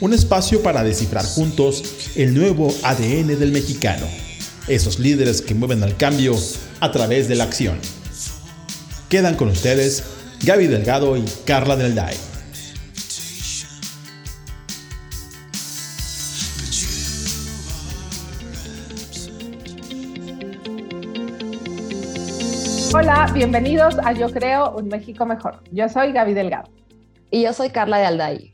un espacio para descifrar juntos el nuevo ADN del mexicano, esos líderes que mueven al cambio a través de la acción. Quedan con ustedes Gaby Delgado y Carla Del Day. Hola, bienvenidos a Yo Creo un México Mejor. Yo soy Gaby Delgado. Y yo soy Carla de Alday.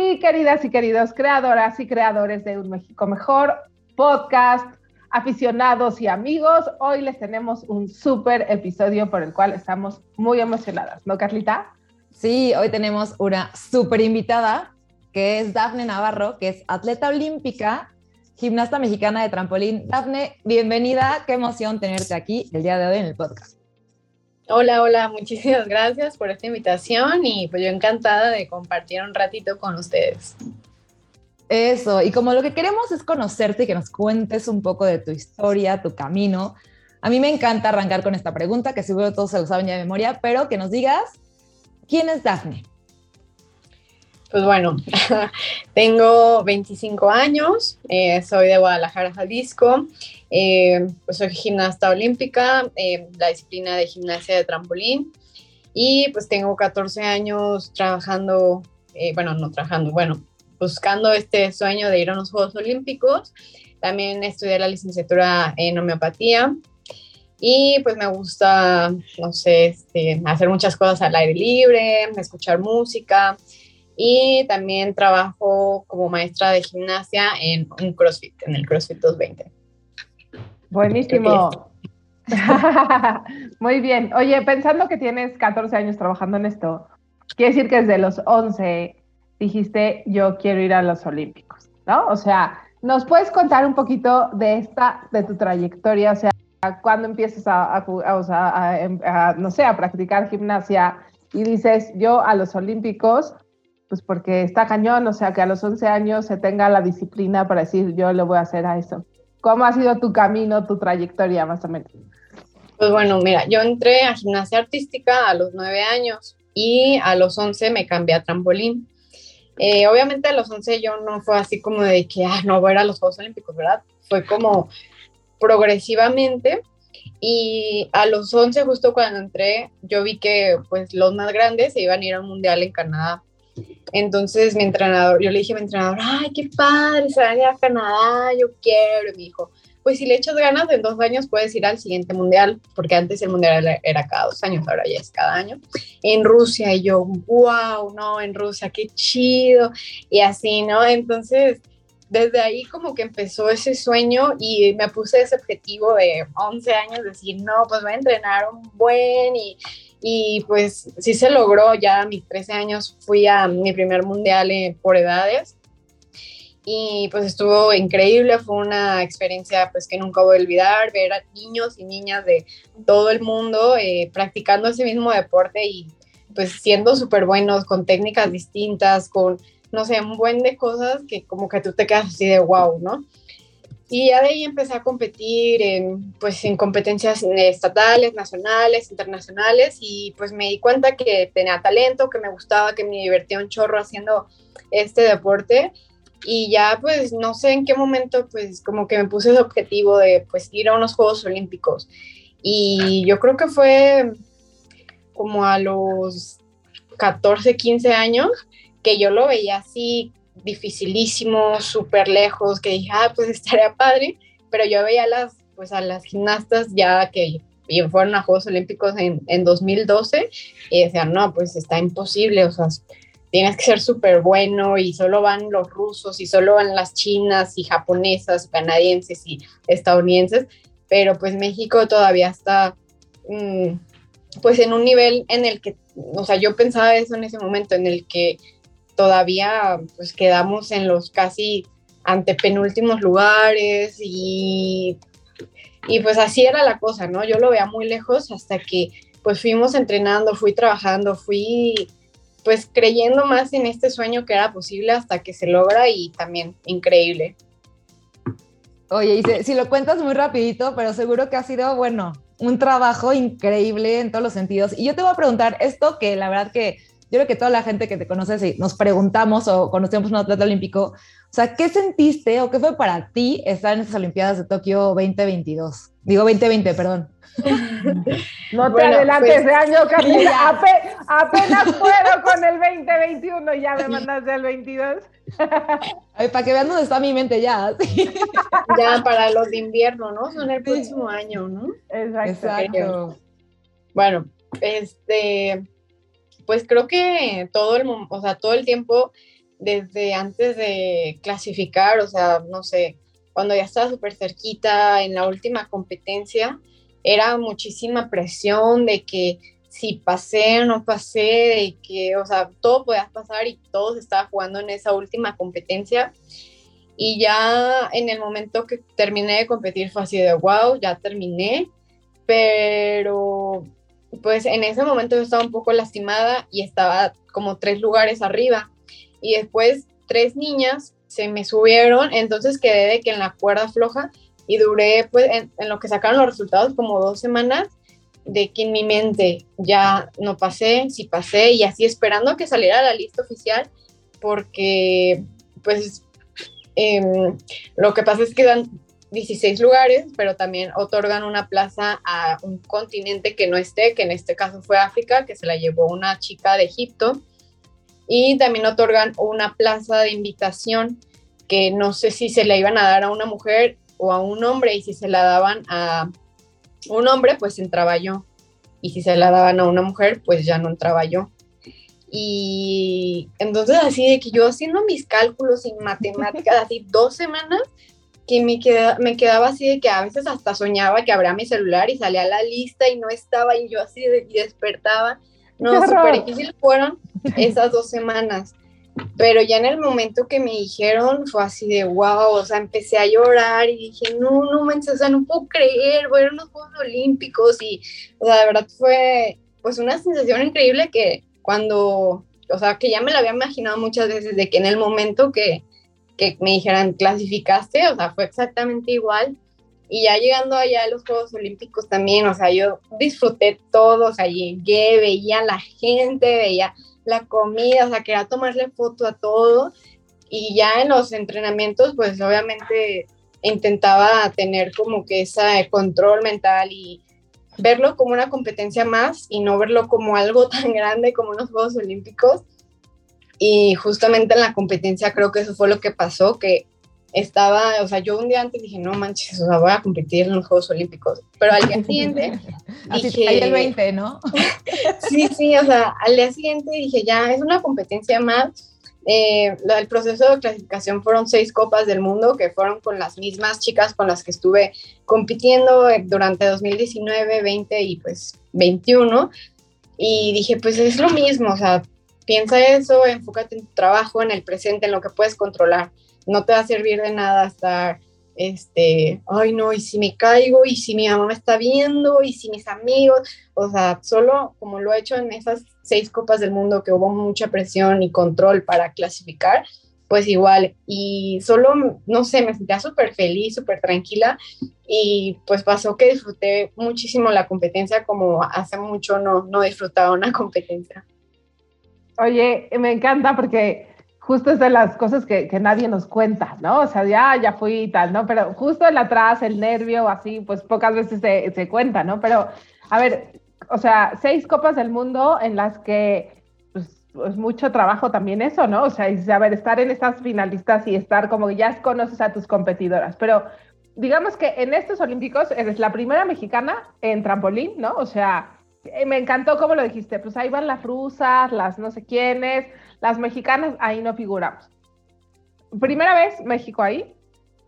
Y queridas y queridos creadoras y creadores de Un México Mejor, podcast, aficionados y amigos, hoy les tenemos un súper episodio por el cual estamos muy emocionadas, ¿no, Carlita? Sí, hoy tenemos una súper invitada que es Dafne Navarro, que es atleta olímpica, gimnasta mexicana de trampolín. Dafne, bienvenida, qué emoción tenerte aquí el día de hoy en el podcast. Hola, hola, muchísimas gracias por esta invitación y pues yo encantada de compartir un ratito con ustedes. Eso, y como lo que queremos es conocerte y que nos cuentes un poco de tu historia, tu camino, a mí me encanta arrancar con esta pregunta, que seguro todos se lo saben ya de memoria, pero que nos digas, ¿quién es Dafne? Pues bueno, tengo 25 años, eh, soy de Guadalajara, Jalisco, eh, pues soy gimnasta olímpica, eh, la disciplina de gimnasia de trampolín, y pues tengo 14 años trabajando, bueno, no trabajando, bueno, buscando este sueño de ir a los Juegos Olímpicos. También estudié la licenciatura en homeopatía y pues me gusta, no sé, este, hacer muchas cosas al aire libre, escuchar música y también trabajo como maestra de gimnasia en un CrossFit, en el CrossFit 220. Buenísimo. Muy bien. Oye, pensando que tienes 14 años trabajando en esto, quiere decir que desde los 11 dijiste, yo quiero ir a los Olímpicos, ¿no? O sea, ¿nos puedes contar un poquito de esta, de tu trayectoria? O sea, cuando empiezas a, a, no sé, a practicar gimnasia y dices, yo a los Olímpicos, pues porque está cañón, o sea, que a los 11 años se tenga la disciplina para decir, yo le voy a hacer a eso. ¿Cómo ha sido tu camino, tu trayectoria, más o menos? Pues bueno, mira, yo entré a gimnasia artística a los 9 años y a los 11 me cambié a trampolín. Eh, obviamente a los 11 yo no fue así como de que, ah, no voy a ir a los Juegos Olímpicos, ¿verdad? Fue como progresivamente y a los 11 justo cuando entré yo vi que pues los más grandes se iban a ir a un mundial en Canadá entonces mi entrenador, yo le dije a mi entrenador, ay, qué padre, se van a ir a Canadá, yo quiero. Y me dijo, pues si le echas ganas, en dos años puedes ir al siguiente mundial, porque antes el mundial era cada dos años, ahora ya es cada año. En Rusia, y yo, wow, no, en Rusia, qué chido. Y así, ¿no? Entonces, desde ahí como que empezó ese sueño y me puse ese objetivo de 11 años, decir, no, pues voy a entrenar un buen y y pues sí se logró, ya a mis 13 años fui a mi primer mundial por edades y pues estuvo increíble, fue una experiencia pues que nunca voy a olvidar, ver a niños y niñas de todo el mundo eh, practicando ese mismo deporte y pues siendo súper buenos, con técnicas distintas, con, no sé, un buen de cosas que como que tú te quedas así de wow, ¿no? Y ya de ahí empecé a competir en, pues, en competencias estatales, nacionales, internacionales y pues me di cuenta que tenía talento, que me gustaba, que me divertía un chorro haciendo este deporte. Y ya pues no sé en qué momento pues como que me puse ese objetivo de pues ir a unos Juegos Olímpicos. Y yo creo que fue como a los 14, 15 años que yo lo veía así dificilísimo, súper lejos, que dije, ah, pues estaría padre, pero yo veía a las, pues a las gimnastas ya que fueron a Juegos Olímpicos en, en 2012 y decían, no, pues está imposible, o sea, tienes que ser súper bueno y solo van los rusos y solo van las chinas y japonesas, canadienses y estadounidenses, pero pues México todavía está mm, pues en un nivel en el que, o sea, yo pensaba eso en ese momento, en el que todavía pues quedamos en los casi ante penúltimos lugares y, y pues así era la cosa, ¿no? Yo lo veía muy lejos hasta que pues fuimos entrenando, fui trabajando, fui pues creyendo más en este sueño que era posible hasta que se logra y también increíble. Oye, y si lo cuentas muy rapidito, pero seguro que ha sido, bueno, un trabajo increíble en todos los sentidos. Y yo te voy a preguntar esto que la verdad que yo creo que toda la gente que te conoce, si nos preguntamos o conocemos un atleta olímpico, o sea, ¿qué sentiste o qué fue para ti estar en esas Olimpiadas de Tokio 2022? Digo 2020, perdón. No te adelantes pues, de año, Camila. apenas puedo con el 2021 y ya me mandaste al 22. para que vean dónde está mi mente ya. Ya para los de invierno, ¿no? Son el próximo año, ¿no? Exacto. Bueno, este, pues creo que todo el, o sea, todo el tiempo desde antes de clasificar, o sea, no sé, cuando ya estaba súper cerquita en la última competencia, era muchísima presión de que si pasé o no pasé, de que, o sea, todo podía pasar y todo se estaba jugando en esa última competencia. Y ya en el momento que terminé de competir fue así de, wow, ya terminé, pero pues en ese momento yo estaba un poco lastimada y estaba como tres lugares arriba. Y después tres niñas se me subieron, entonces quedé de que en la cuerda floja y duré pues en, lo que sacaron los resultados como dos semanas de que en mi mente ya no pasé, si pasé y así esperando que saliera la lista oficial porque pues em, lo que pasa es que dan 16 lugares, pero también otorgan una plaza a un continente que no esté, que en este caso fue África, que se la llevó una chica de Egipto y también otorgan una plaza de invitación que no sé si se la iban a dar a una mujer o a un hombre y si se la daban a un hombre pues entraba yo y si se la daban a una mujer pues ya no entraba yo. Y entonces así de que yo haciendo mis cálculos en matemáticas así dos semanas que me, queda, me quedaba así de que a veces hasta soñaba que abría mi celular y salía la lista y no estaba y yo así de, y despertaba. No, súper difícil fueron esas dos semanas. Pero ya en el momento que me dijeron fue así de wow, o sea, empecé a llorar y dije, no, no manches, o sea, no puedo creer, fueron los Juegos Olímpicos y, o sea, de verdad fue pues una sensación increíble que cuando, o sea, que ya me la había imaginado muchas veces de que en el momento que, que me dijeran clasificaste, o sea, fue exactamente igual. Y ya llegando allá a los Juegos Olímpicos también, o sea, yo disfruté todo, o sea, llegué, veía la gente, veía la comida, o sea, quería tomarle foto a todo y ya en los entrenamientos, pues obviamente intentaba tener como que ese control mental y verlo como una competencia más y no verlo como algo tan grande como unos Juegos Olímpicos. Y justamente en la competencia creo que eso fue lo que pasó, que estaba, o sea, yo un día antes dije, no manches, o sea, voy a competir en los Juegos Olímpicos, pero al día siguiente dije... el 20, ¿no? sí, sí, o sea, al día siguiente dije, ya, es una competencia más, eh, el proceso de clasificación fueron seis copas del mundo que fueron con las mismas chicas con las que estuve compitiendo eh, durante 2019, 20 y pues 21. Y dije, pues es lo mismo, o sea, piensa eso, enfócate en tu trabajo, en el presente, en lo que puedes controlar. No te va a servir de nada estar, este, ay no, y si me caigo, y si mi mamá me está viendo, y si mis amigos, o sea, solo como lo he hecho en esas seis copas del mundo que hubo mucha presión y control para clasificar, pues igual, y solo, no sé, me sentía súper feliz, súper tranquila, y pues pasó que disfruté muchísimo la competencia como hace mucho no, no disfrutaba una competencia. Oye, me encanta porque justo es de las cosas que, nadie nos cuenta, ¿no? O sea, ya, ya fui y tal, ¿no? Pero justo el atrás, el nervio, así, pues pocas veces se, se cuenta, ¿no? Pero, a ver, o sea, seis copas del mundo en las que, pues, es mucho trabajo también eso, ¿no? O sea, y, a estar en estas finalistas y estar como que ya conoces a tus competidoras, pero digamos que en estos Olímpicos eres la primera mexicana en trampolín, ¿no? O sea, me encantó cómo lo dijiste, pues ahí van las rusas, las no sé quiénes, las mexicanas ahí no figuramos. Primera vez México ahí,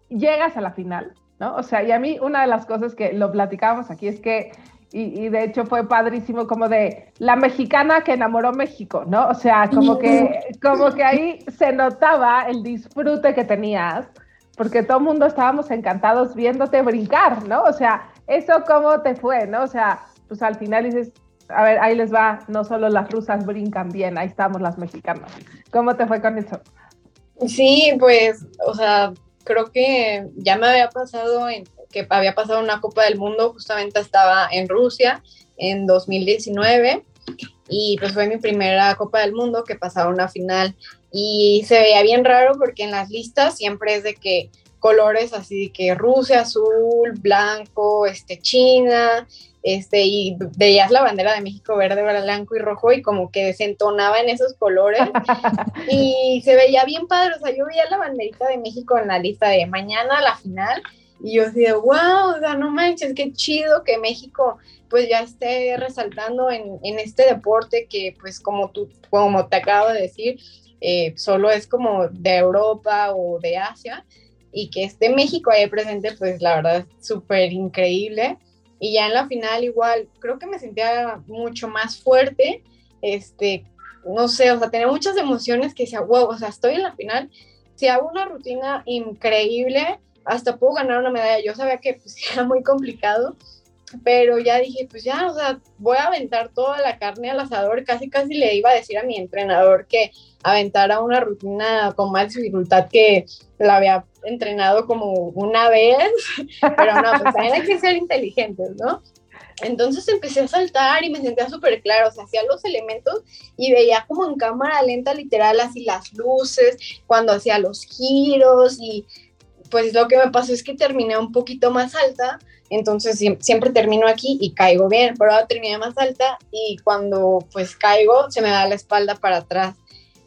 llegas a la final, ¿no? O sea, y a mí una de las cosas que lo platicábamos aquí es que, y, de hecho fue padrísimo como de la mexicana que enamoró México, ¿no? O sea, como que, como que ahí se notaba el disfrute que tenías porque todo el mundo estábamos encantados viéndote brincar, ¿no? O sea, ¿eso cómo te fue, no? O sea, pues al final dices, a ver, ahí les va, no solo las rusas brincan bien, ahí estamos las mexicanas. ¿Cómo te fue con eso? Sí, pues, o sea, creo que ya me había pasado en, que había pasado una Copa del Mundo, justamente estaba en Rusia en 2019 y pues fue mi primera Copa del Mundo que pasaba una final y se veía bien raro porque en las listas siempre es de que colores así de que Rusia azul, blanco, este China, este y veías la bandera de México verde, blanco y rojo y como que desentonaba en esos colores y se veía bien padre, o sea, yo veía la banderita de México en la lista de mañana la final y yo decía, wow, o sea, no manches, qué chido que México pues ya esté resaltando en, en este deporte que pues como tú, como te acabo de decir, eh, solo es como de Europa o de Asia y que esté México ahí presente, pues la verdad es súper increíble. Y ya en la final igual, creo que me sentía mucho más fuerte, este, no sé, o sea, tenía muchas emociones que decía, wow, o sea, estoy en la final, si hago una rutina increíble, hasta puedo ganar una medalla. Yo sabía que pues, era muy complicado, pero ya dije, pues ya, o sea, voy a aventar toda la carne al asador. Casi, casi le iba a decir a mi entrenador que aventara una rutina con más dificultad que la había entrenado como una vez, pero no, pues también hay que ser inteligentes, ¿no? Entonces empecé a saltar y me sentía súper claro, o sea, hacía los elementos y veía como en cámara lenta, literal, así las luces, cuando hacía los giros y pues lo que me pasó es que terminé un poquito más alta, entonces siempre termino aquí y caigo bien, pero ahora terminé más alta y cuando pues caigo se me da la espalda para atrás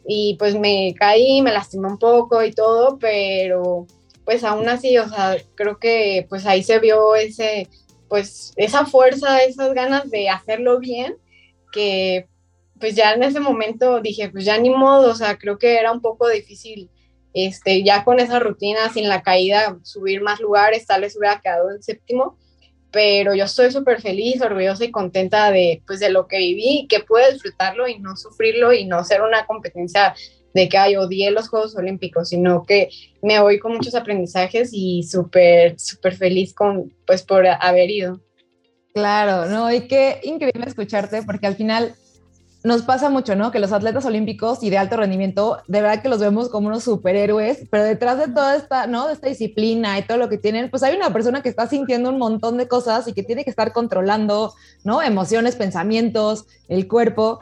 y pues me caí, me lastimé un poco y todo, pero pues aún así, o sea, creo que pues ahí se vio ese, pues esa fuerza, esas ganas de hacerlo bien, que pues ya en ese momento dije, pues ya ni modo, o sea, creo que era un poco difícil, este, ya con esa rutina, sin la caída, subir más lugares, tal vez hubiera quedado en séptimo, pero yo estoy súper feliz, orgullosa y contenta de, pues, de lo que viví, que pude disfrutarlo y no sufrirlo y no ser una competencia de que ay, odié los Juegos Olímpicos, sino que me voy con muchos aprendizajes y súper, súper feliz con, pues, por haber ido. Claro, no, y qué increíble escucharte, porque al final nos pasa mucho, ¿no? Que los atletas olímpicos y de alto rendimiento, de verdad que los vemos como unos superhéroes, pero detrás de toda esta, ¿no? De esta disciplina y todo lo que tienen, pues hay una persona que está sintiendo un montón de cosas y que tiene que estar controlando, ¿no? Emociones, pensamientos, el cuerpo.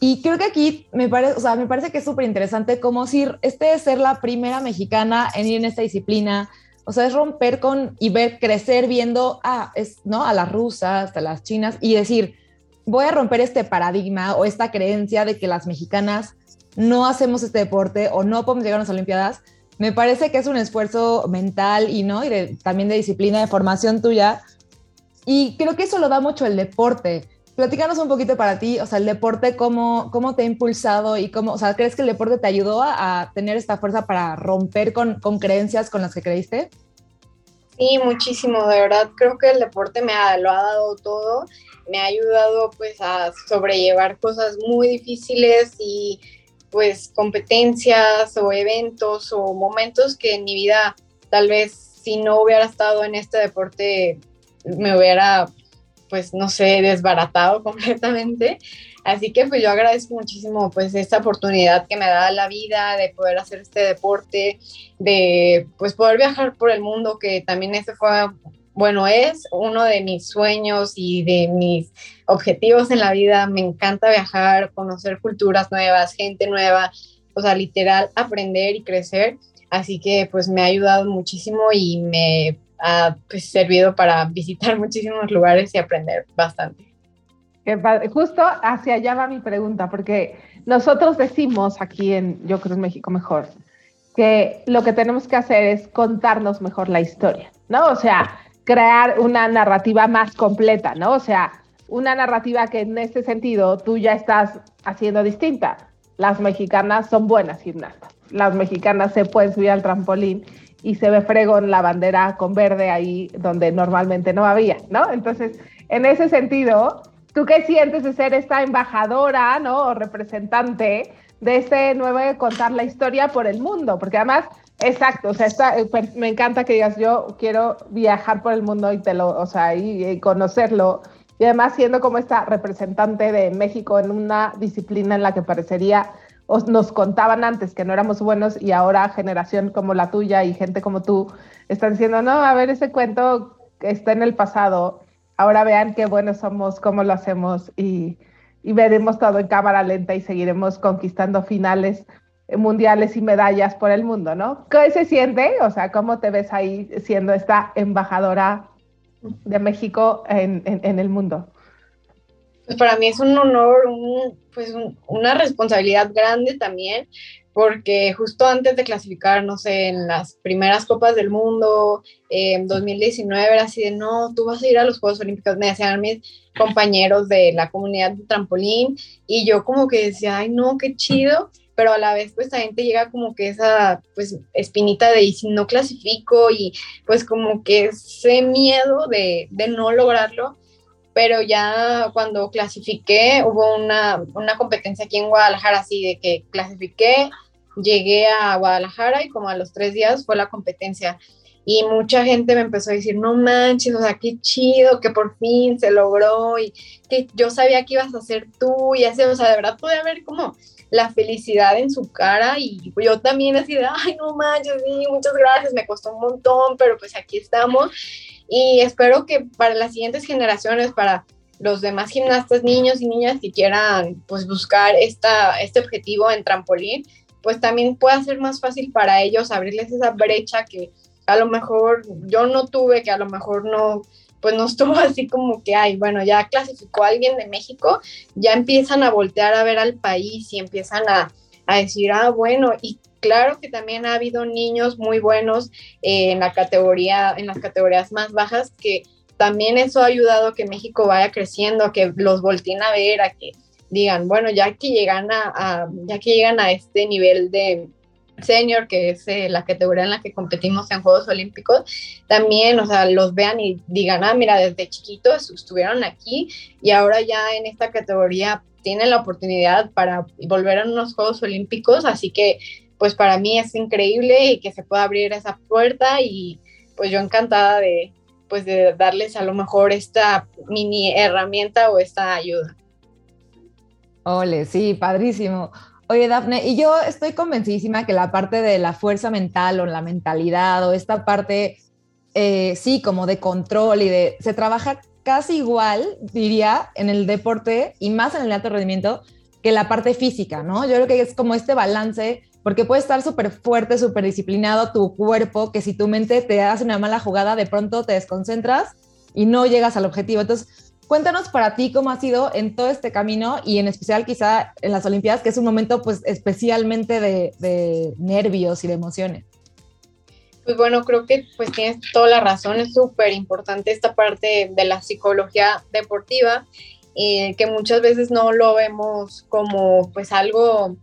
Y creo que aquí me parece, o sea, me parece que es súper interesante como si este es ser la primera mexicana en ir en esta disciplina, o sea, es romper con y ver crecer viendo, ah, es, ¿no? A las rusas, a las chinas y decir, voy a romper este paradigma o esta creencia de que las mexicanas no hacemos este deporte o no podemos llegar a las Olimpiadas, me parece que es un esfuerzo mental y no y también de disciplina, de formación tuya. Y creo que eso lo da mucho el deporte. Platícanos un poquito para ti, o sea, el deporte, cómo, cómo te ha impulsado y cómo, o sea, ¿crees que el deporte te ayudó a, tener esta fuerza para romper con, con creencias con las que creíste? Sí, muchísimo, de verdad creo que el deporte me ha, lo ha dado todo, me ha ayudado pues a sobrellevar cosas muy difíciles y pues competencias o eventos o momentos que en mi vida tal vez si no hubiera estado en este deporte me hubiera pues no sé desbaratado completamente. Así que pues yo agradezco muchísimo pues esta oportunidad que me da la vida de poder hacer este deporte, de pues poder viajar por el mundo, que también ese fue, bueno, es uno de mis sueños y de mis objetivos en la vida. Me encanta viajar, conocer culturas nuevas, gente nueva, o sea, literal aprender y crecer. Así que pues me ha ayudado muchísimo y me ha pues, servido para visitar muchísimos lugares y aprender bastante. Justo hacia allá va mi pregunta, porque nosotros decimos aquí en Yo creo en México mejor que lo que tenemos que hacer es contarnos mejor la historia, ¿no? O sea, crear una narrativa más completa, ¿no? O sea, una narrativa que en este sentido tú ya estás haciendo distinta. Las mexicanas son buenas gimnastas. Las mexicanas se pueden subir al trampolín y se ve fregón la bandera con verde ahí donde normalmente no había, ¿no? Entonces, en ese sentido, ¿Tú qué sientes de ser esta embajadora, ¿no? O representante de este nuevo contar la historia por el mundo? Porque además Exacto, o sea, eh, me encanta que digas, yo quiero viajar por el mundo y te lo, o sea, y, conocerlo. Y además siendo como esta representante de México en una disciplina en la que parecería, nos contaban antes que no éramos buenos y ahora generación como la tuya y gente como tú están diciendo, no, a ver, ese cuento está en el pasado, ahora vean qué buenos somos, cómo lo hacemos y, y veremos todo en cámara lenta y seguiremos conquistando finales mundiales y medallas por el mundo, ¿no? ¿Qué se siente? O sea, ¿cómo te ves ahí siendo esta embajadora de México en, el mundo? Pues para mí es un honor, pues una responsabilidad grande también, porque justo antes de clasificar, no sé, en las primeras Copas del Mundo, en 2019 era así de, no, tú vas a ir a los Juegos Olímpicos, me decían mis compañeros de la comunidad de trampolín, y yo como que decía, ay, no, qué chido, pero a la vez pues también te llega como que esa pues espinita de y si no clasifico y pues como que ese miedo de, de no lograrlo, pero ya cuando clasifiqué hubo una, una competencia aquí en Guadalajara así de que clasifiqué, llegué a Guadalajara y como a los tres días fue la competencia. Y mucha gente me empezó a decir, no manches, o sea, qué chido que por fin se logró y que yo sabía que ibas a ser tú y así, o sea, de verdad pude haber como la felicidad en su cara y yo también así de, ay, no manches, sí, muchas gracias, me costó un montón, pero pues aquí estamos y espero que para las siguientes generaciones, para los demás gimnastas, niños y niñas que quieran pues buscar esta, este objetivo en trampolín, pues también pueda ser más fácil para ellos abrirles esa brecha que a lo mejor yo no tuve, que a lo mejor no, pues no estuvo así como que, ay, bueno, ya clasificó a alguien de México, ya empiezan a voltear a ver al país y empiezan a, decir, ah, bueno, y claro que también ha habido niños muy buenos en la categoría, en las categorías más bajas, que también eso ha ayudado a que México vaya creciendo, a que los volteen a ver, a que digan, bueno, ya que llegan a ya que llegan a este nivel de, senior, que es eh, la categoría en la que competimos en Juegos Olímpicos, también, o sea, los vean y digan, ah, mira, desde chiquitos estuvieron aquí y ahora ya en esta categoría tienen la oportunidad para volver a unos Juegos Olímpicos, así que pues para mí es increíble y que se pueda abrir esa puerta y pues yo encantada de pues de darles a lo mejor esta mini herramienta o esta ayuda. Ole, sí, padrísimo. Oye, Dafne, y yo estoy convencidísima que la parte de la fuerza mental o la mentalidad o esta parte, eh, sí, como de control y de, se trabaja casi igual, diría, en el deporte y más en el alto rendimiento que la parte física, ¿no? Yo creo que es como este balance, porque puede estar súper fuerte, súper disciplinado tu cuerpo, que si tu mente te hace una mala jugada, de pronto te desconcentras y no llegas al objetivo. Entonces, Cuéntanos para ti cómo ha sido en todo este camino y en especial quizá en las Olimpiadas, que es un momento pues especialmente de, nervios y de emociones. Pues bueno, creo que pues tienes toda la razón, es súper importante esta parte de la psicología deportiva, y que muchas veces no lo vemos como pues algo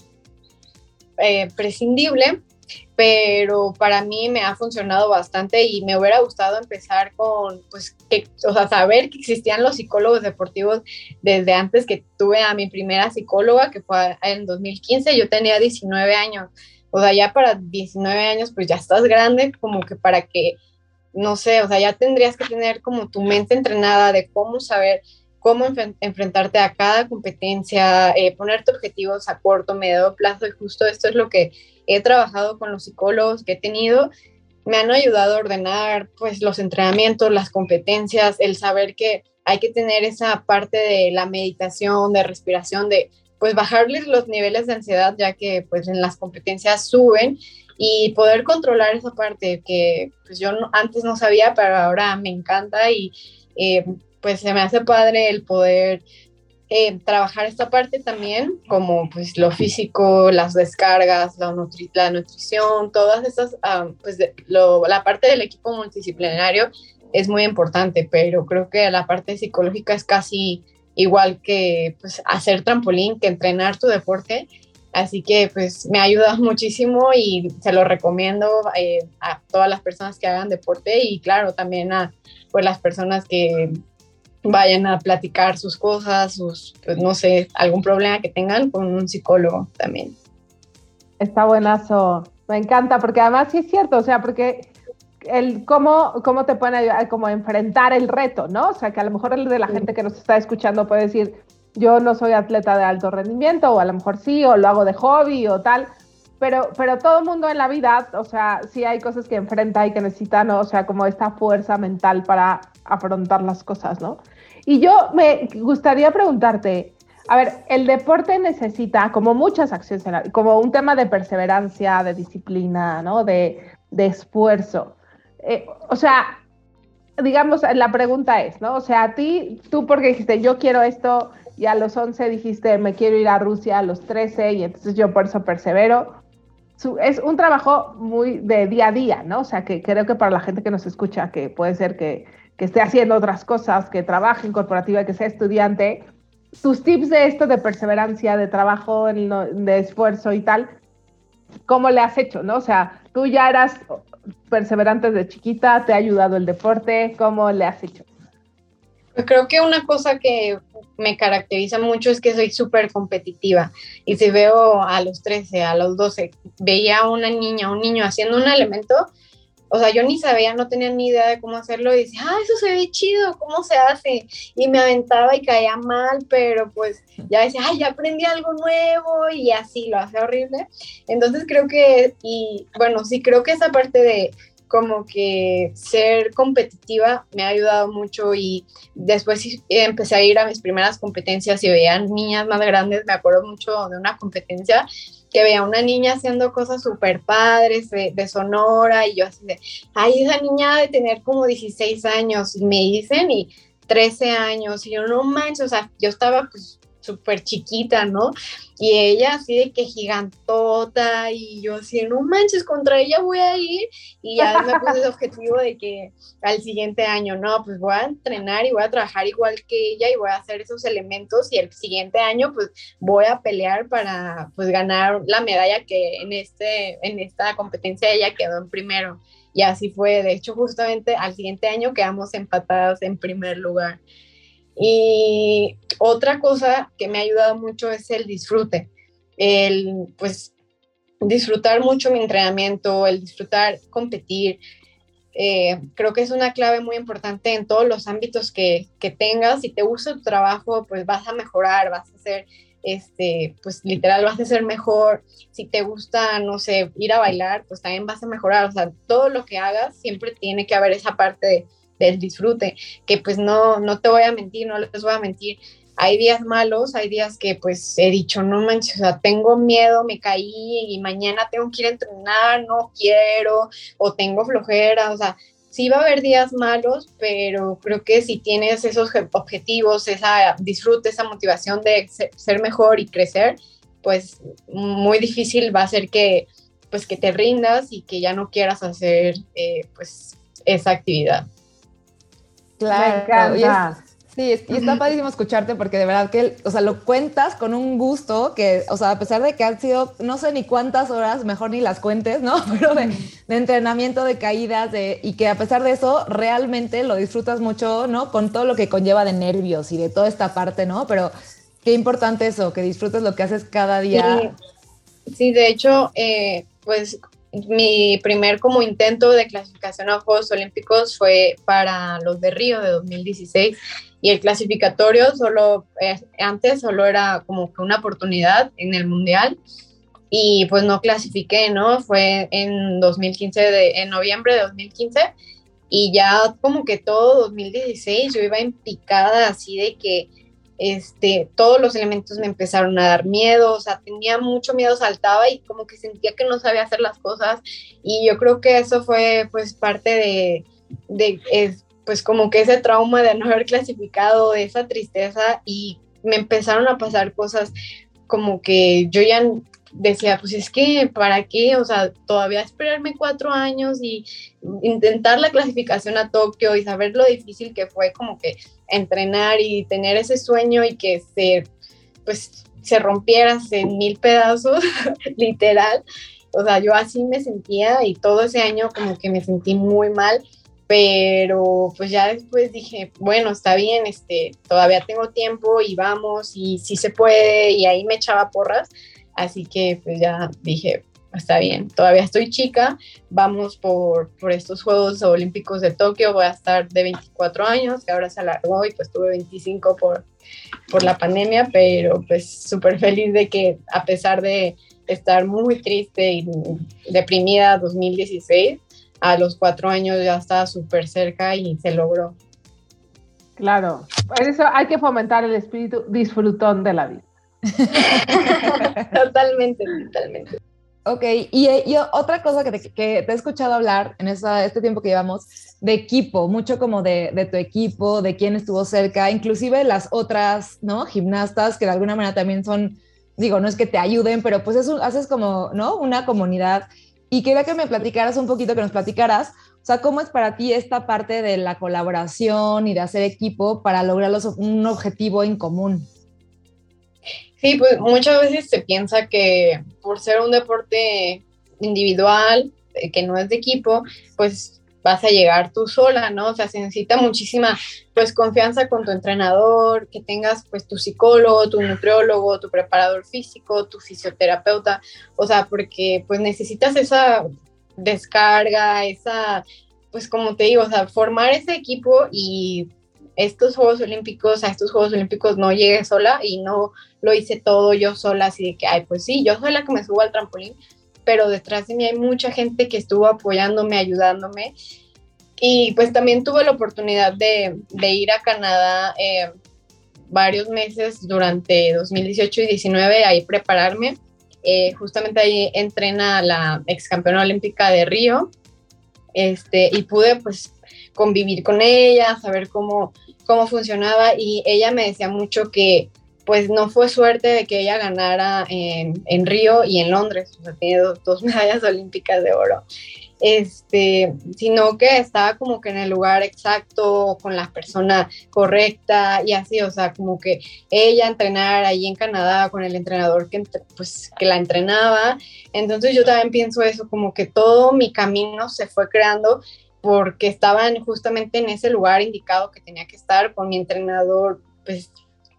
eh, prescindible, pero para mí me ha funcionado bastante y me hubiera gustado empezar con, pues, que, o sea, saber que existían los psicólogos deportivos desde antes que tuve a mi primera psicóloga, que fue en 2015, yo tenía 19 años, o sea, ya para 19 años, pues ya estás grande, como que para que, no sé, o sea, ya tendrías que tener como tu mente entrenada de cómo saber cómo enfrentarte a cada competencia, eh, ponerte objetivos a corto, medio plazo, y justo esto es lo que he trabajado con los psicólogos que he tenido, me han ayudado a ordenar pues los entrenamientos, las competencias, el saber que hay que tener esa parte de la meditación, de respiración, de pues bajarles los niveles de ansiedad ya que pues en las competencias suben y poder controlar esa parte que pues yo antes no sabía, pero ahora me encanta y eh, pues se me hace padre el poder eh, trabajar esta parte también, como pues lo físico, las descargas, la, la nutrición, todas esas, ah, pues la parte del equipo multidisciplinario es muy importante, pero creo que la parte psicológica es casi igual que pues hacer trampolín, que entrenar tu deporte. Así que pues me ayuda muchísimo y se lo recomiendo eh, a todas las personas que hagan deporte y claro, también a pues las personas que vayan a platicar sus cosas, sus, pues no sé, algún problema que tengan con un psicólogo también. Está buenazo Me encanta, porque además sí es cierto, o sea, porque el cómo, cómo te pueden ayudar, como enfrentar el reto, ¿no? O sea, que a lo mejor el de la gente que nos está escuchando puede decir, yo no soy atleta de alto rendimiento, o a lo mejor sí, o lo hago de hobby o tal, pero, pero todo mundo en la vida, o sea, sí hay cosas que enfrenta y que necesita, ¿no? O sea, como esta fuerza mental para afrontar las cosas, ¿no? Y yo me gustaría preguntarte, a ver, el deporte necesita como muchas acciones, como un tema de perseverancia, de disciplina, ¿no? De, de esfuerzo. Eh, o sea, digamos, la pregunta es, ¿no? O sea, a ti, tú porque dijiste, yo quiero esto, y a los 11 dijiste, me quiero ir a Rusia a los 13, y entonces yo por eso persevero. Es un trabajo muy de día a día, ¿no? O sea, que creo que para la gente que nos escucha, que puede ser que, que esté haciendo otras cosas, que trabaje en corporativa, que sea estudiante, tus tips de esto de perseverancia, de trabajo, de esfuerzo y tal, ¿cómo le has hecho, no? O sea, tú ya eras perseverante de chiquita, te ha ayudado el deporte, ¿cómo le has hecho? Creo que una cosa que me caracteriza mucho es que soy súper competitiva y si veo a los 13, a los 12, veía a una niña, un niño haciendo un elemento, o sea, yo ni sabía, no tenía ni idea de cómo hacerlo y decía, ah, eso se ve chido, ¿cómo se hace? Y me aventaba y caía mal, pero pues ya decía, ay, ya aprendí algo nuevo y así lo hace horrible. Entonces creo que, y bueno, sí, creo que esa parte de como que ser competitiva me ha ayudado mucho y después empecé a ir a mis primeras competencias y veía niñas más grandes, me acuerdo mucho de una competencia que veía a una niña haciendo cosas súper padres de, Sonora y yo así de, ay, esa niña de tener como 16 años y me dicen y 13 años y yo no manches, o sea, yo estaba pues súper chiquita, ¿no? Y ella así de que gigantota y yo así, no manches, contra ella voy a ir y ya me puse el objetivo de que al siguiente año, no, pues voy a entrenar y voy a trabajar igual que ella y voy a hacer esos elementos y el siguiente año pues voy a pelear para pues ganar la medalla que en, este, en esta competencia ella quedó en primero. Y así fue, de hecho justamente al siguiente año quedamos empatadas en primer lugar. Y otra cosa que me ha ayudado mucho es el disfrute, el pues disfrutar mucho mi entrenamiento, el disfrutar competir. Eh, creo que es una clave muy importante en todos los ámbitos que, que tengas. Si te gusta tu trabajo, pues vas a mejorar, vas a ser, este, pues literal, vas a ser mejor. Si te gusta, no sé, ir a bailar, pues también vas a mejorar. O sea, todo lo que hagas siempre tiene que haber esa parte de del disfrute, que pues no, no te voy a mentir, no les voy a mentir. Hay días malos, hay días que pues he dicho, no manches, o sea, tengo miedo, me caí y mañana tengo que ir a entrenar, no quiero, o tengo flojera, o sea, sí va a haber días malos, pero creo que si tienes esos objetivos, esa disfrute, esa motivación de ser mejor y crecer, pues muy difícil va a ser que pues que te rindas y que ya no quieras hacer eh, pues esa actividad. Claro, sí, y está padrísimo escucharte porque de verdad que, o sea, lo cuentas con un gusto que, o sea, a pesar de que han sido, no sé ni cuántas horas, mejor ni las cuentes, ¿no? Pero de, entrenamiento, de caídas, de, y que a pesar de eso, realmente lo disfrutas mucho, ¿no? Con todo lo que conlleva de nervios y de toda esta parte, ¿no? Pero qué importante eso, que disfrutes lo que haces cada día. Sí, de hecho, eh, pues mi primer como intento de clasificación a Juegos Olímpicos fue para los de Río de 2016 y el clasificatorio solo eh, antes solo era como que una oportunidad en el mundial. Y pues no clasifiqué, ¿no? Fue en 2015 de, en noviembre de 2015 y ya como que todo 2016 yo iba en picada así de que este, todos los elementos me empezaron a dar miedo, o sea, tenía mucho miedo, saltaba y como que sentía que no sabía hacer las cosas y yo creo que eso fue pues parte de, de pues como que ese trauma de no haber clasificado, esa tristeza y me empezaron a pasar cosas como que yo ya decía, pues es que, ¿para qué? O sea, todavía esperarme cuatro años y intentar la clasificación a Tokio y saber lo difícil que fue como que entrenar y tener ese sueño y que se, pues, se rompiera en mil pedazos, literal. O sea, yo así me sentía y todo ese año como que me sentí muy mal, pero pues ya después dije, bueno, está bien, este, todavía tengo tiempo y vamos y sí se puede y ahí me echaba porras Así que pues ya dije, está bien, todavía estoy chica, vamos por, por estos Juegos Olímpicos de Tokio, voy a estar de 24 años, que ahora se alargó y pues tuve 25 por, por la pandemia, pero pues súper feliz de que a pesar de estar muy triste y deprimida 2016, a los cuatro años ya estaba súper cerca y se logró. Claro, por eso hay que fomentar el espíritu disfrutón de la vida. totalmente, totalmente. Ok, y, otra cosa que te, he escuchado hablar en este tiempo que llevamos, de equipo, mucho como de, tu equipo, de quién estuvo cerca, inclusive las otras, ¿no? Gimnastas que de alguna manera también son, digo, no es que te ayuden, pero pues haces como, ¿no? Una comunidad. Y quería que me platicaras un poquito, que nos platicaras, o sea, ¿cómo es para ti esta parte de la colaboración y de hacer equipo para lograr un objetivo en común? Sí, pues muchas veces se piensa que por ser un deporte individual, eh, que no es de equipo, pues vas a llegar tú sola, ¿no? O sea, se necesita muchísima, pues, confianza con tu entrenador, que tengas, pues, tu psicólogo, tu nutriólogo, tu preparador físico, tu fisioterapeuta, o sea, porque, pues, necesitas esa descarga, esa, pues, como te digo, o sea, formar ese equipo y estos Juegos Olímpicos, a estos Juegos Olímpicos no llegué sola y no lo hice todo yo sola, así de que, ay, pues sí, yo soy la que me subo al trampolín, pero detrás de mí hay mucha gente que estuvo apoyándome, ayudándome. Y pues también tuve la oportunidad de, ir a Canadá eh, varios meses durante 2018 y 19, ahí prepararme. Eh, justamente ahí entrena la ex campeona olímpica de Río, este, y pude pues convivir con ella, saber cómo cómo funcionaba y ella me decía mucho que pues no fue suerte de que ella ganara en, en Río y en Londres, o sea, tiene dos, medallas olímpicas de oro, este, sino que estaba como que en el lugar exacto, con la persona correcta y así, o sea, como que ella entrenar ahí en Canadá con el entrenador que, pues, que la entrenaba, entonces yo también pienso eso, como que todo mi camino se fue creando porque estaban justamente en ese lugar indicado que tenía que estar con mi entrenador, pues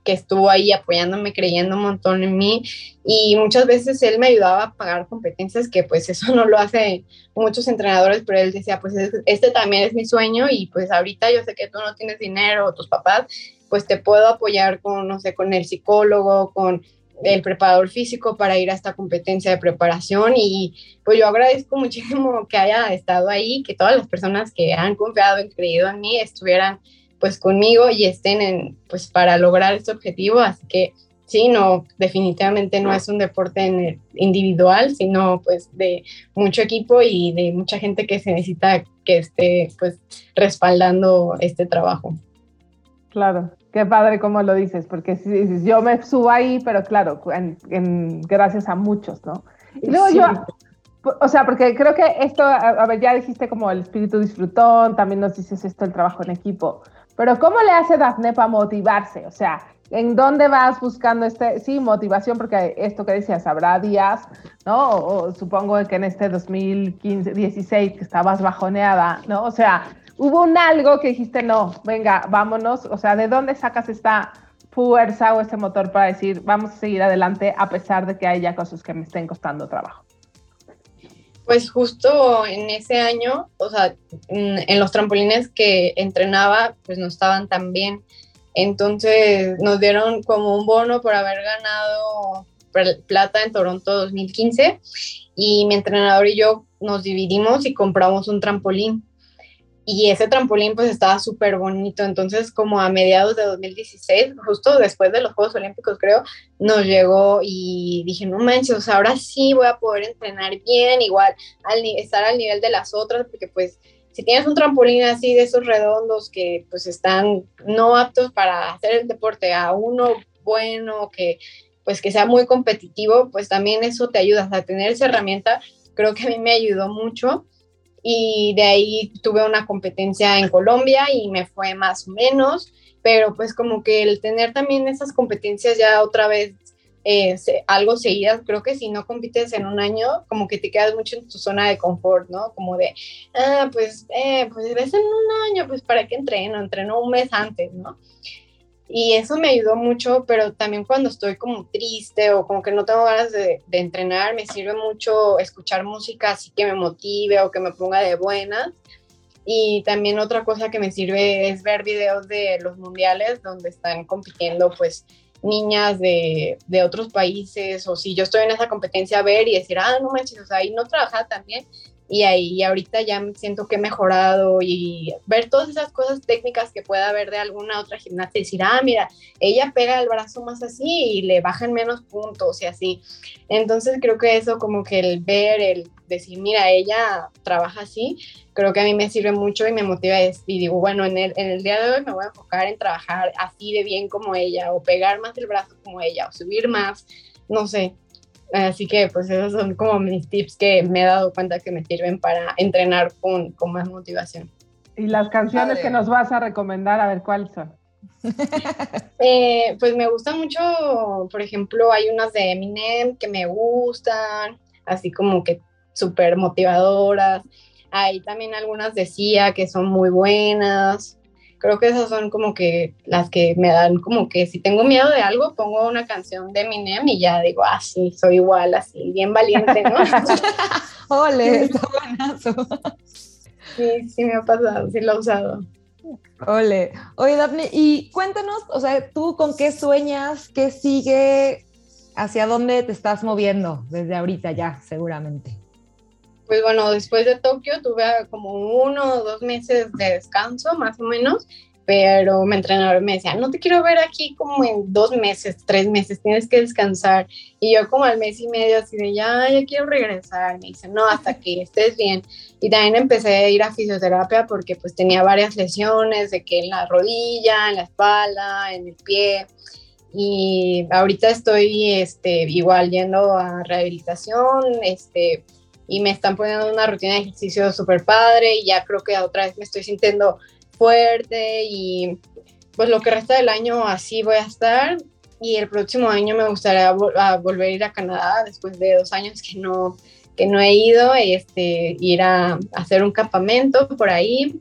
que estuvo ahí apoyándome, creyendo un montón en mí. Y muchas veces él me ayudaba a pagar competencias que pues eso no lo hace muchos entrenadores, pero él decía pues este también es mi sueño y pues ahorita yo sé que tú no tienes dinero tus papás, pues te puedo apoyar con, no sé, con el psicólogo, con el preparador físico para ir a esta competencia de preparación y pues yo agradezco muchísimo que haya estado ahí, que todas las personas que han confiado y creído en mí estuvieran pues conmigo y estén en pues para lograr este objetivo, así que sí, no, definitivamente no es un deporte individual, sino pues de mucho equipo y de mucha gente que se necesita que esté pues respaldando este trabajo. Claro, qué padre cómo lo dices, porque si dices, yo me subo ahí, pero claro, en, gracias a muchos, ¿no? Y luego yo, o sea, porque creo que esto, a, ver, ya dijiste como el espíritu disfrutón, también nos dices esto, el trabajo en equipo, pero ¿cómo le hace Dafne para motivarse? O sea, ¿en dónde vas buscando este, sí, motivación? Porque esto que decías, habrá días, ¿no? O, supongo que en este 2015, 16, que estabas bajoneada, ¿no? O sea, hubo un algo que dijiste, no, venga, vámonos, o sea, ¿de dónde sacas esta fuerza o este motor para decir, vamos a seguir adelante a pesar de que haya cosas que me estén costando trabajo? Pues justo en ese año, o sea, en los trampolines que entrenaba, pues no estaban tan bien. Entonces nos dieron como un bono por haber ganado plata en Toronto 2015 y mi entrenador y yo nos dividimos y compramos un trampolín y ese trampolín pues estaba súper bonito. Entonces como a mediados de 2016, justo después de los Juegos Olímpicos creo, nos llegó y dije, no manches, ahora sí voy a poder entrenar bien, igual al, estar al nivel de las otras, porque pues si tienes un trampolín así de esos redondos que pues están no aptos para hacer el deporte, a uno bueno que pues que sea muy competitivo, pues también eso te ayuda a tener esa herramienta. Creo que a mí me ayudó mucho y de ahí tuve una competencia en Colombia y me fue más o menos, pero pues como que el tener también esas competencias ya otra vez eh, algo seguidas, creo que si no compites en un año, como que te quedas mucho en tu zona de confort, ¿no? Como de, ah, pues, eh, pues ves en un año, pues para qué entreno, entreno un mes antes, ¿no? Y eso me ayudó mucho, pero también cuando estoy como triste o como que no tengo ganas de, de, entrenar, me sirve mucho escuchar música así que me motive o que me ponga de buenas. Y también otra cosa que me sirve es ver videos de los mundiales donde están compitiendo pues niñas de, de otros países o si yo estoy en esa competencia ver y decir, ah, no manches, o sea, ahí no trabaja también y ahí ahorita ya siento que he mejorado y ver todas esas cosas técnicas que pueda haber de alguna otra gimnasta y decir, ah, mira, ella pega el brazo más así y le bajan menos puntos y así. Entonces creo que eso como que el ver, el decir, mira, ella trabaja así, creo que a mí me sirve mucho y me motiva y digo, bueno, en el, en el día de hoy me voy a enfocar en trabajar así de bien como ella o pegar más el brazo como ella o subir más, no sé, Así que pues esos son como mis tips que me he dado cuenta que me sirven para entrenar con, con más motivación. ¿Y las canciones que nos vas a recomendar? A ver, ¿cuáles son? eh, pues me gusta mucho, por ejemplo, hay unas de Eminem que me gustan, así como que súper motivadoras. Hay también algunas de Sia que son muy buenas creo que esas son como que las que me dan como que si tengo miedo de algo, pongo una canción de Eminem y ya digo, ah, sí, soy igual, así, bien valiente, ¿no? Ole, está buenazo. Sí, sí me ha pasado, sí lo he usado. Ole. Oye, Daphne, y cuéntanos, o sea, tú con qué sueñas, qué sigue, hacia dónde te estás moviendo desde ahorita ya, seguramente pues bueno, después de Tokio tuve como uno o dos meses de descanso, más o menos, pero mi entrenador me decía, no te quiero ver aquí como en dos meses, tres meses, tienes que descansar. Y yo como al mes y medio así de, ya, ya quiero regresar. Me dice, no, hasta que estés bien. Y también empecé a ir a fisioterapia porque pues tenía varias lesiones, de que en la rodilla, en la espalda, en el pie. Y ahorita estoy este, igual yendo a rehabilitación, este, y me están poniendo una rutina de ejercicio súper padre y ya creo que otra vez me estoy sintiendo fuerte y pues lo que resta del año así voy a estar y el próximo año me gustaría volver a ir a Canadá después de dos años que no, que no he ido, este, ir a, hacer un campamento por ahí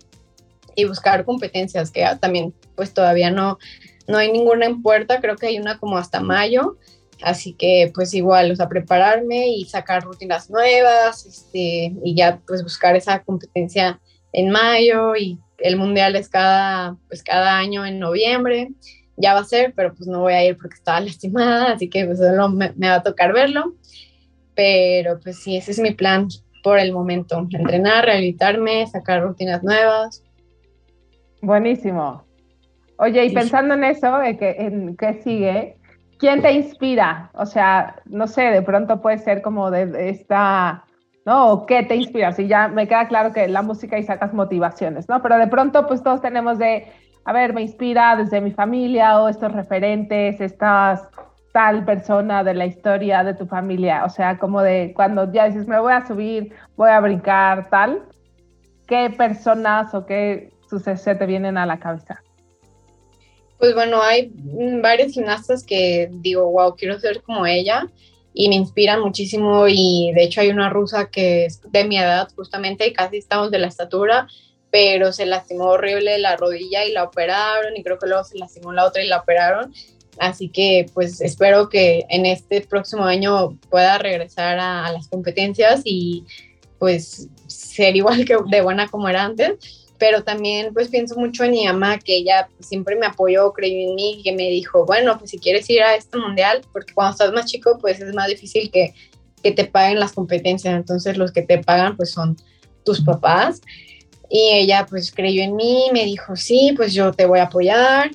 y buscar competencias que también pues todavía no, no hay ninguna en puerta, creo que hay una como hasta mayo Así que pues igual, o sea, prepararme y sacar rutinas nuevas, este, y ya pues buscar esa competencia en mayo y el mundial es cada, pues cada año en noviembre, ya va a ser, pero pues no voy a ir porque estaba lastimada, así que pues solo me, me va a tocar verlo, pero pues sí, ese es mi plan por el momento, entrenar, rehabilitarme, sacar rutinas nuevas. Bueno, Oye, y pensando en eso, en qué sigue, ¿quién te inspira? O sea, no sé, de pronto puede ser como de, esta, ¿no? ¿Qué te inspira? Si ya me queda claro que la música y sacas motivaciones, ¿no? Pero de pronto, pues todos tenemos de, a ver, me inspira desde mi familia o estos referentes, estas tal persona de la historia de tu familia, o sea, como de cuando ya dices, me voy a subir, voy a brincar, tal, ¿qué personas o qué sucesos te vienen a la cabeza? Pues bueno, hay varias gimnastas que digo, wow, quiero ser como ella y me inspiran muchísimo y de hecho hay una rusa que es de mi edad justamente y casi estamos de la estatura, pero se lastimó horrible la rodilla y la operaron y creo que luego se lastimó la otra y la operaron. Así que pues espero que en este próximo año pueda regresar a, a las competencias y pues ser igual que de buena como era antes pero también pues pienso mucho en mi mamá, que ella siempre me apoyó, creyó en mí, que me dijo, bueno, pues si quieres ir a este mundial, porque cuando estás más chico pues es más difícil que, que te paguen las competencias, entonces los que te pagan pues son tus papás. Y ella pues creyó en mí, me dijo, sí, pues yo te voy a apoyar.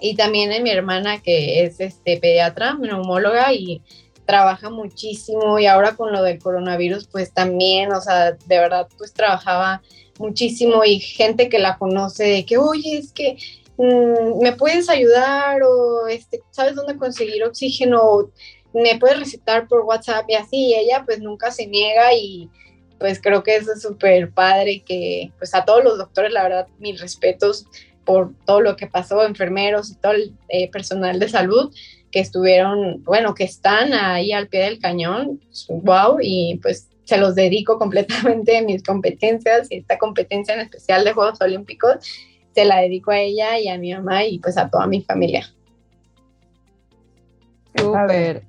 Y también en mi hermana que es este, pediatra, neumóloga y trabaja muchísimo y ahora con lo del coronavirus pues también, o sea, de verdad pues trabajaba muchísimo y gente que la conoce de que, oye, es que mm, me puedes ayudar o este, sabes dónde conseguir oxígeno, me puedes recetar por WhatsApp y así, y ella pues nunca se niega y pues creo que eso es súper padre que pues a todos los doctores, la verdad, mis respetos por todo lo que pasó, enfermeros y todo el eh, personal de salud que estuvieron, bueno, que están ahí al pie del cañón, wow, y pues se los dedico completamente mis competencias y esta competencia en especial de Juegos Olímpicos. se la dedico a ella y a mi mamá y pues a toda mi familia. Súper.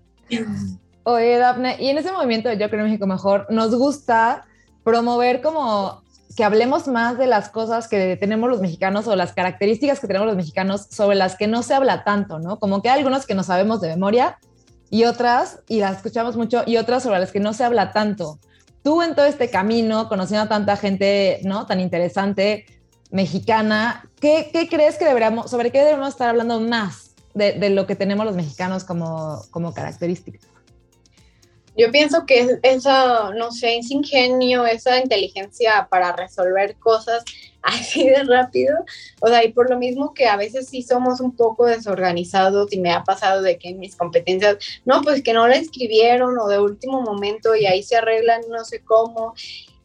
Oye, Dafne, y en ese movimiento de Yo Creo México Mejor, nos gusta promover como que hablemos más de las cosas que tenemos los mexicanos o las características que tenemos los mexicanos sobre las que no se habla tanto, ¿no? Como que hay algunos que no sabemos de memoria y otras, y las escuchamos mucho, y otras sobre las que no se habla tanto. Tú en todo este camino, conociendo a tanta gente, ¿no? Tan interesante, mexicana, ¿qué, crees que deberíamos, sobre qué debemos estar hablando más de, lo que tenemos los mexicanos como, como características? Yo pienso que esa, no sé, ingenio, esa inteligencia para resolver cosas así de rápido, o sea, y por lo mismo que a veces sí somos un poco desorganizados y me ha pasado de que mis competencias, no, pues que no la escribieron o de último momento y ahí se arreglan no sé cómo,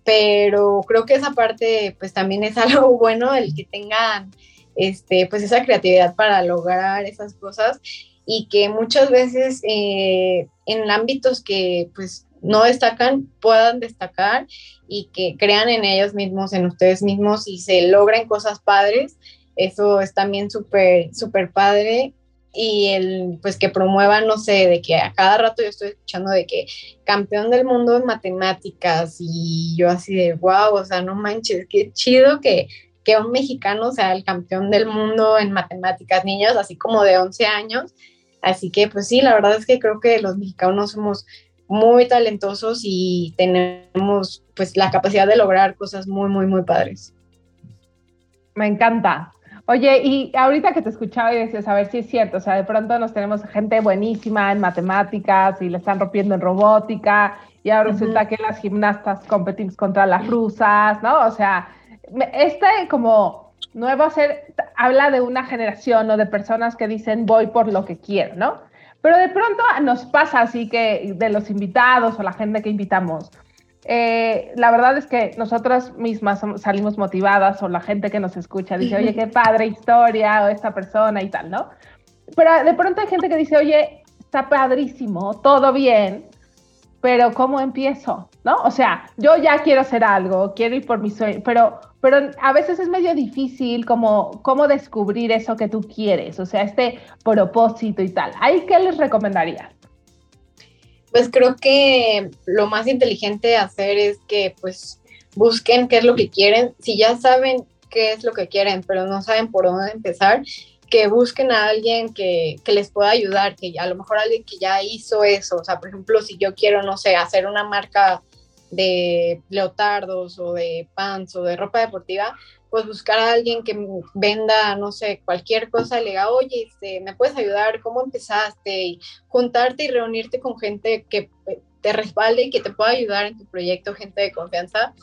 pero creo que esa parte pues también es algo bueno el que tengan este, pues esa creatividad para lograr esas cosas y que muchas veces eh, en ámbitos que pues no destacan puedan destacar y que crean en ellos mismos, en ustedes mismos y se logren cosas padres. Eso es también súper, súper padre. Y el, pues que promuevan, no sé, de que a cada rato yo estoy escuchando de que campeón del mundo en matemáticas y yo así de, wow, o sea, no manches, qué chido que, que un mexicano sea el campeón del mundo en matemáticas, niños así como de 11 años Así que pues sí, la verdad es que creo que los mexicanos somos muy talentosos y tenemos pues la capacidad de lograr cosas muy, muy, muy padres. Me encanta. Oye, y ahorita que te escuchaba y decías, a ver si es cierto, o sea, de pronto nos tenemos gente buenísima en matemáticas y le están rompiendo en robótica y ahora resulta que las gimnastas competimos contra las rusas, ¿no? O sea, este como Nuevo ser habla de una generación o de personas que dicen voy por lo que quiero, ¿no? Pero de pronto nos pasa así que de los invitados o la gente que invitamos, eh, la verdad es que nosotras mismas salimos motivadas o la gente que nos escucha dice, oye, qué padre historia o esta persona y tal, ¿no? Pero de pronto hay gente que dice, oye, está padrísimo, todo bien, pero ¿cómo empiezo? ¿No? O sea, yo ya quiero hacer algo, quiero ir por mi sueño, pero pero a veces es medio difícil como cómo descubrir eso que tú quieres, o sea, este propósito y tal. ¿Ahí qué les recomendaría? Pues creo que lo más inteligente de hacer es que pues busquen qué es lo que quieren. Si ya saben qué es lo que quieren, pero no saben por dónde empezar, que busquen a alguien que, que, les pueda ayudar, que a lo mejor alguien que ya hizo eso. O sea, por ejemplo, si yo quiero, no sé, hacer una marca de leotardos o de pants o de ropa deportiva, pues buscar a alguien que venda, no sé, cualquier cosa, le diga, oye, este, ¿me puedes ayudar? ¿Cómo empezaste? Y juntarte y reunirte con gente que te respalde y que te pueda ayudar en tu proyecto, gente de confianza,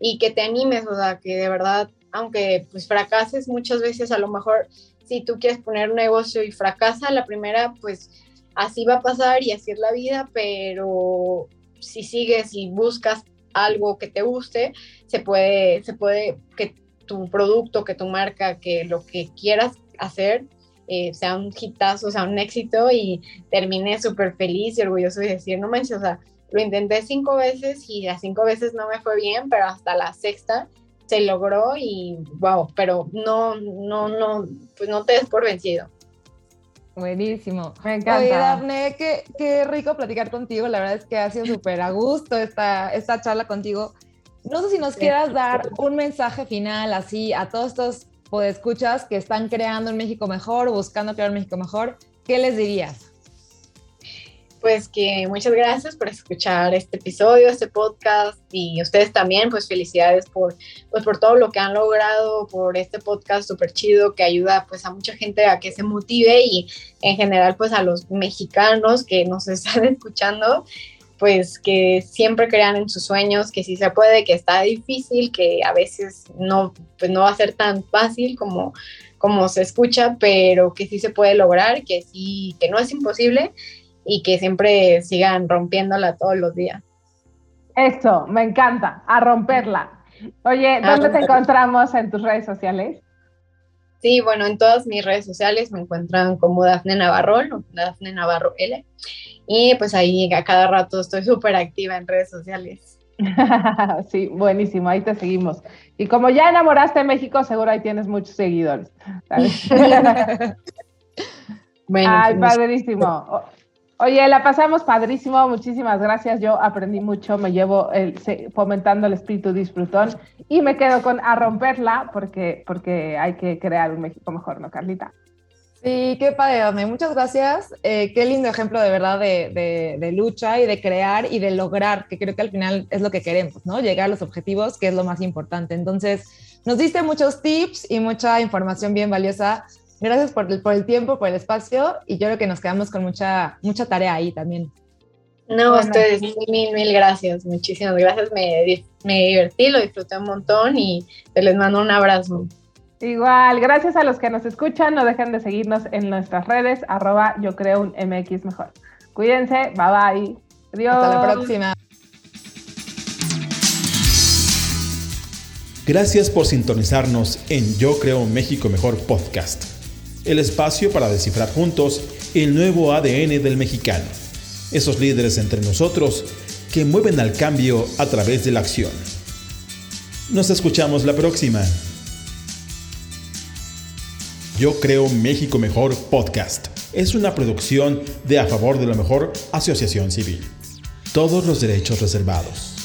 y que te animes, o sea, que de verdad, aunque pues fracases muchas veces, a lo mejor si tú quieres poner un negocio y fracasa la primera, pues así va a pasar y así es la vida, pero si sigues y buscas algo que te guste, se puede, se puede que tu producto, que tu marca, que lo que quieras hacer eh, sea un hitazo, sea un éxito y termine súper feliz y orgulloso y decir, no manches, o sea, lo intenté cinco veces y las cinco veces no me fue bien, pero hasta la sexta se logró y wow, pero no, no, no, pues no te des por vencido. Buenísimo. Me encanta. Oye, Daphne, qué, qué, rico platicar contigo. La verdad es que ha sido súper a gusto esta, esta charla contigo. No sé si nos quieras dar un mensaje final así a todos estos podescuchas que están creando un México mejor, buscando crear un México mejor. ¿Qué les dirías? Pues que muchas gracias por escuchar este episodio, este podcast y ustedes también, pues felicidades por, pues, por todo lo que han logrado, por este podcast súper chido que ayuda pues a mucha gente a que se motive y en general pues a los mexicanos que nos están escuchando, pues que siempre crean en sus sueños, que sí se puede, que está difícil, que a veces no, pues no va a ser tan fácil como, como se escucha, pero que sí se puede lograr, que sí, que no es imposible y que siempre sigan rompiéndola todos los días. Eso, me encanta, a romperla. Oye, ¿dónde te encontramos en tus redes sociales? Sí, bueno, en todas mis redes sociales me encuentran como Dafne Navarro o Dafne Navarro L. Y pues ahí a cada rato estoy súper activa en redes sociales. sí, buenísimo, ahí te seguimos. Y como ya enamoraste de México, seguro ahí tienes muchos seguidores. bueno, Ay, pues, padrísimo. Oye, la pasamos padrísimo, muchísimas gracias. Yo aprendí mucho, me llevo el, fomentando el espíritu disfrutón y me quedo con a romperla porque, porque hay que crear un México mejor, ¿no, Carlita? Sí, qué padre, Muchas gracias. Eh, qué lindo ejemplo de verdad de, de, lucha y de crear y de lograr, que creo que al final es lo que queremos, ¿no? Llegar a los objetivos, que es lo más importante. Entonces, nos diste muchos tips y mucha información bien valiosa. Gracias por el, por el tiempo, por el espacio y yo creo que nos quedamos con mucha, mucha tarea ahí también. No, ustedes, mil, mil gracias. Muchísimas gracias. Me, me divertí, lo disfruté un montón y les mando un abrazo. Igual, gracias a los que nos escuchan, no dejen de seguirnos en nuestras redes, arroba yo creo un MX mejor. Cuídense, bye bye. Adiós. Hasta la próxima. Gracias por sintonizarnos en Yo Creo México Mejor Podcast, el espacio para descifrar juntos el nuevo ADN del mexicano, esos líderes entre nosotros que mueven al cambio a través de la acción. Nos escuchamos la próxima. Yo creo México Mejor Podcast. Es una producción de A Favor de la Mejor Asociación Civil. Todos los derechos reservados.